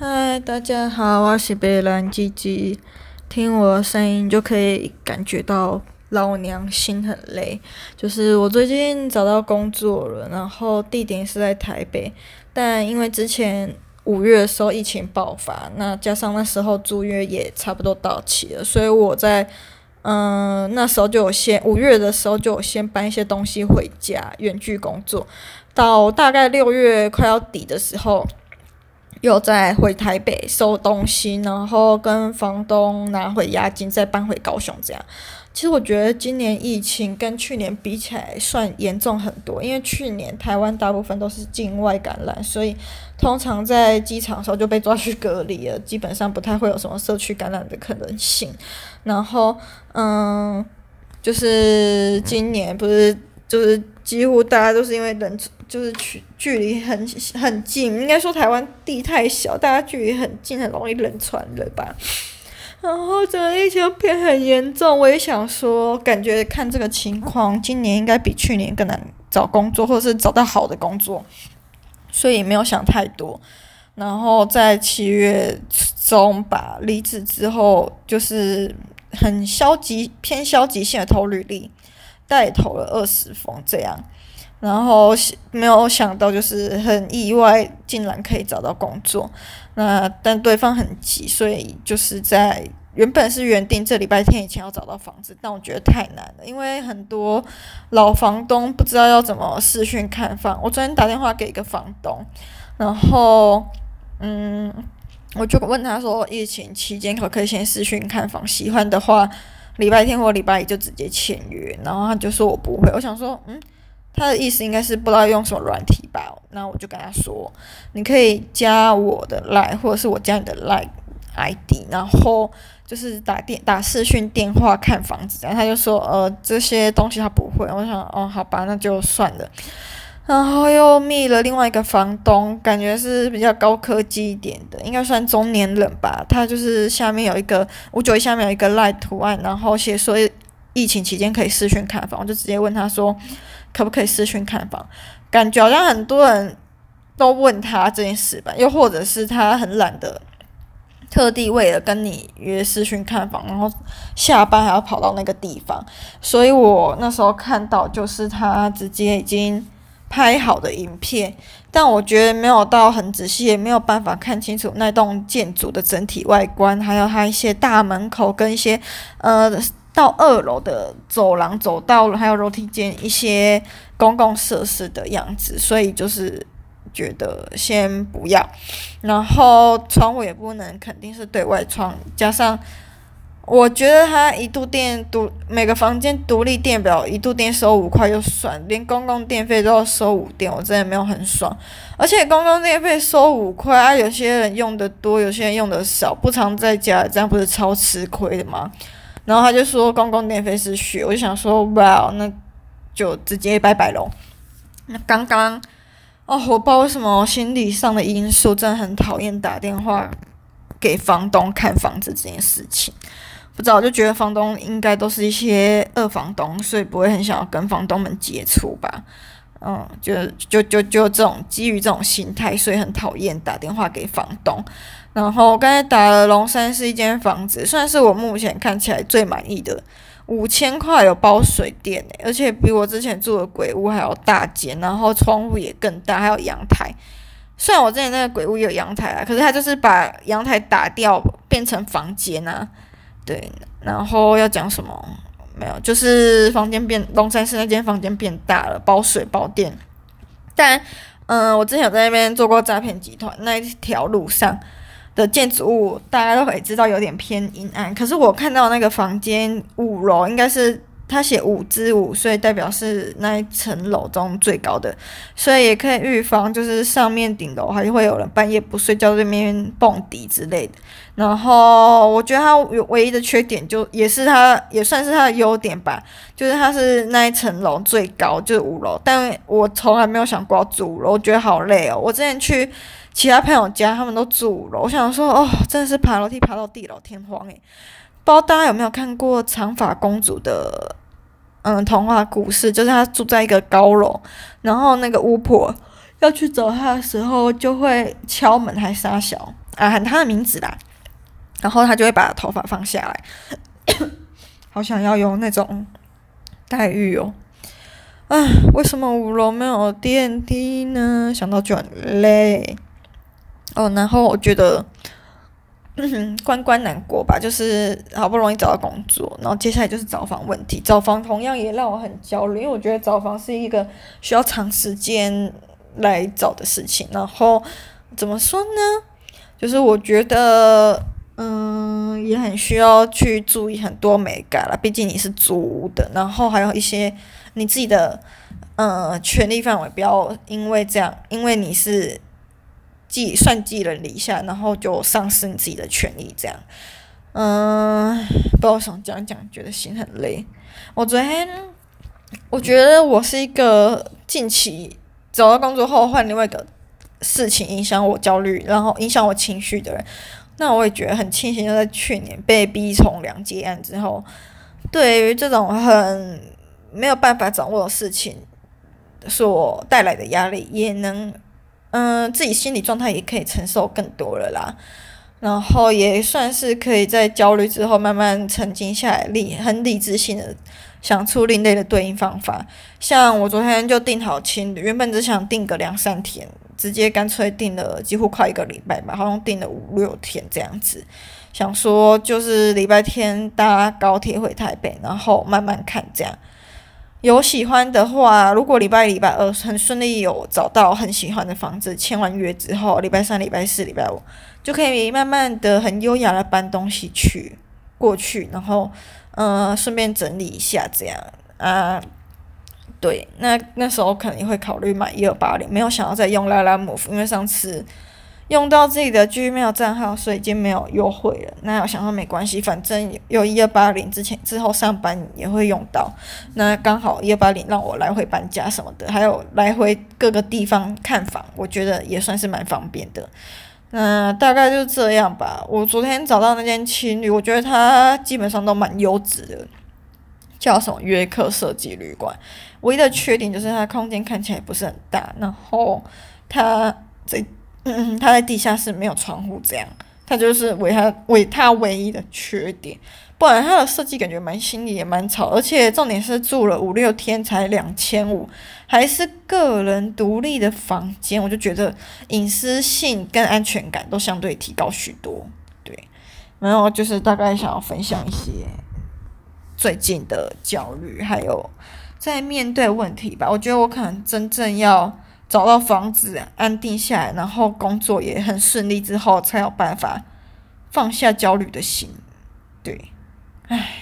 嗨，大家好，我是白兰吉吉，听我的声音就可以感觉到老娘心很累。就是我最近找到工作了，然后地点是在台北，但因为之前五月的时候疫情爆发，那加上那时候租约也差不多到期了，所以我在嗯、那时候就有先五月的时候就有先搬一些东西回家，远距工作，到大概六月快要底的时候。又再回台北收东西，然后跟房东拿回押金，再搬回高雄。这样，其实我觉得今年疫情跟去年比起来算严重很多，因为去年台湾大部分都是境外感染，所以通常在机场的时候就被抓去隔离了，基本上不太会有什么社区感染的可能性。然后，嗯，就是今年不是。就是几乎大家都是因为人就是距距离很很近，应该说台湾地太小，大家距离很近，很容易冷传人吧。然后整个疫情变很严重，我也想说，感觉看这个情况，今年应该比去年更难找工作，或者是找到好的工作，所以没有想太多。然后在七月中吧，离职之后，就是很消极、偏消极性的投履历。带投了二十封这样，然后没有想到就是很意外，竟然可以找到工作。那但对方很急，所以就是在原本是原定这礼拜天以前要找到房子，但我觉得太难了，因为很多老房东不知道要怎么视讯看房。我昨天打电话给一个房东，然后嗯，我就问他说，疫情期间可不可以先视讯看房？喜欢的话。礼拜天或礼拜一就直接签约，然后他就说我不会，我想说，嗯，他的意思应该是不知道用什么软体吧？那我就跟他说，你可以加我的 line，或者是我加你的 line ID，然后就是打电打视讯电话看房子，然后他就说，呃，这些东西他不会，我想，哦，好吧，那就算了。然后又密了另外一个房东，感觉是比较高科技一点的，应该算中年人吧。他就是下面有一个五九一下面有一个 LINE 图案，然后写说疫情期间可以视讯看房，我就直接问他说可不可以视讯看房。感觉好像很多人都问他这件事吧，又或者是他很懒得特地为了跟你约视讯看房，然后下班还要跑到那个地方。所以我那时候看到就是他直接已经。拍好的影片，但我觉得没有到很仔细，也没有办法看清楚那栋建筑的整体外观，还有它一些大门口跟一些呃到二楼的走廊走道，还有楼梯间一些公共设施的样子，所以就是觉得先不要，然后窗户也不能肯定是对外窗，加上。我觉得他一度电独每个房间独立电表一度电收五块就算，连公共电费都要收五电，我真的没有很爽。而且公共电费收五块啊，有些人用的多，有些人用的少，不常在家，这样不是超吃亏的吗？然后他就说公共电费是血，我就想说哇，那就直接拜拜喽。那刚刚哦，我不知道为什么心理上的因素，真的很讨厌打电话给房东看房子这件事情。不知道，就觉得房东应该都是一些二房东，所以不会很想要跟房东们接触吧。嗯，就就就就这种基于这种心态，所以很讨厌打电话给房东。然后刚才打了龙山是一间房子，算是我目前看起来最满意的，五千块有包水电诶，而且比我之前住的鬼屋还要大间，然后窗户也更大，还有阳台。虽然我之前那个鬼屋有阳台啊，可是他就是把阳台打掉，变成房间啊。对，然后要讲什么？没有，就是房间变龙山市那间房间变大了，包水包电。但，嗯、我之前有在那边做过诈骗集团，那一条路上的建筑物，大家都可以知道有点偏阴暗。可是我看到那个房间五楼，应该是。他写五之五，所以代表是那一层楼中最高的，所以也可以预防，就是上面顶楼还会有人半夜不睡觉在那边蹦迪之类的。然后我觉得它有唯一的缺点，就也是它也算是它的优点吧，就是它是那一层楼最高，就是五楼。但我从来没有想过要住五楼，我觉得好累哦。我之前去其他朋友家，他们都住五楼，我想说哦，真的是爬楼梯爬到地老天荒诶。不知道大家有没有看过长发公主的嗯童话故事？就是她住在一个高楼，然后那个巫婆要去找她的时候，就会敲门还撒小。啊喊她的名字啦，然后她就会把头发放下来，好想要有那种待遇哦。啊，为什么五楼没有电梯呢？想到就很累。哦，然后我觉得，嗯，关关难过吧，就是好不容易找到工作，然后接下来就是找房问题。找房同样也让我很焦虑，因为我觉得找房是一个需要长时间来找的事情。然后怎么说呢？就是我觉得，嗯，也很需要去注意很多美感了，毕竟你是租的，然后还有一些。你自己的呃权利范围，不要因为这样，因为你是寄算寄人篱下，然后就丧失你自己的权利，这样。嗯、不知道想讲讲，觉得心很累。我昨天我觉得我是一个近期找到工作后换另外一个事情影响我焦虑，然后影响我情绪的人。那我也觉得很庆幸，就在去年被逼从良结案之后，对于这种很。没有办法掌握的事情所带来的压力，也能，嗯、自己心理状态也可以承受更多了啦。然后也算是可以在焦虑之后慢慢沉静下来，理很理智性的想出另类的对应方法。像我昨天就订好情侣，原本只想订个两三天，直接干脆订了几乎快一个礼拜吧，好像订了五六天这样子。想说就是礼拜天搭高铁回台北，然后慢慢看这样。有喜欢的话，如果礼拜礼拜二很顺利有找到很喜欢的房子，签完约之后，礼拜三、礼拜四、礼拜五就可以慢慢的很优雅的搬东西去过去，然后嗯，顺便整理一下这样啊。对，那那时候可能也会考虑买一二八零，没有想要再用 Lalamove，因为上次。用到自己的 Gmail 账号，所以已经没有优惠了。那我想说没关系，反正有一二八零之前之后上班也会用到。那刚好一二八零让我来回搬家什么的，还有来回各个地方看房，我觉得也算是蛮方便的。那大概就这样吧。我昨天找到那间青旅，我觉得它基本上都蛮优质的，叫什么约克设计旅馆。唯一的缺点就是它空间看起来不是很大，然后它这。嗯，它在地下室没有窗户，这样，它就是唯它唯它唯一的缺点。不然它的设计感觉蛮新颖，也蛮潮，而且重点是住了五六天才两千五，还是个人独立的房间，我就觉得隐私性跟安全感都相对提高许多。对，然后就是大概想要分享一些最近的焦虑，还有在面对问题吧。我觉得我可能真正要。找到房子，安定下来，然后工作也很顺利之后，才有办法放下焦虑的心。对，唉。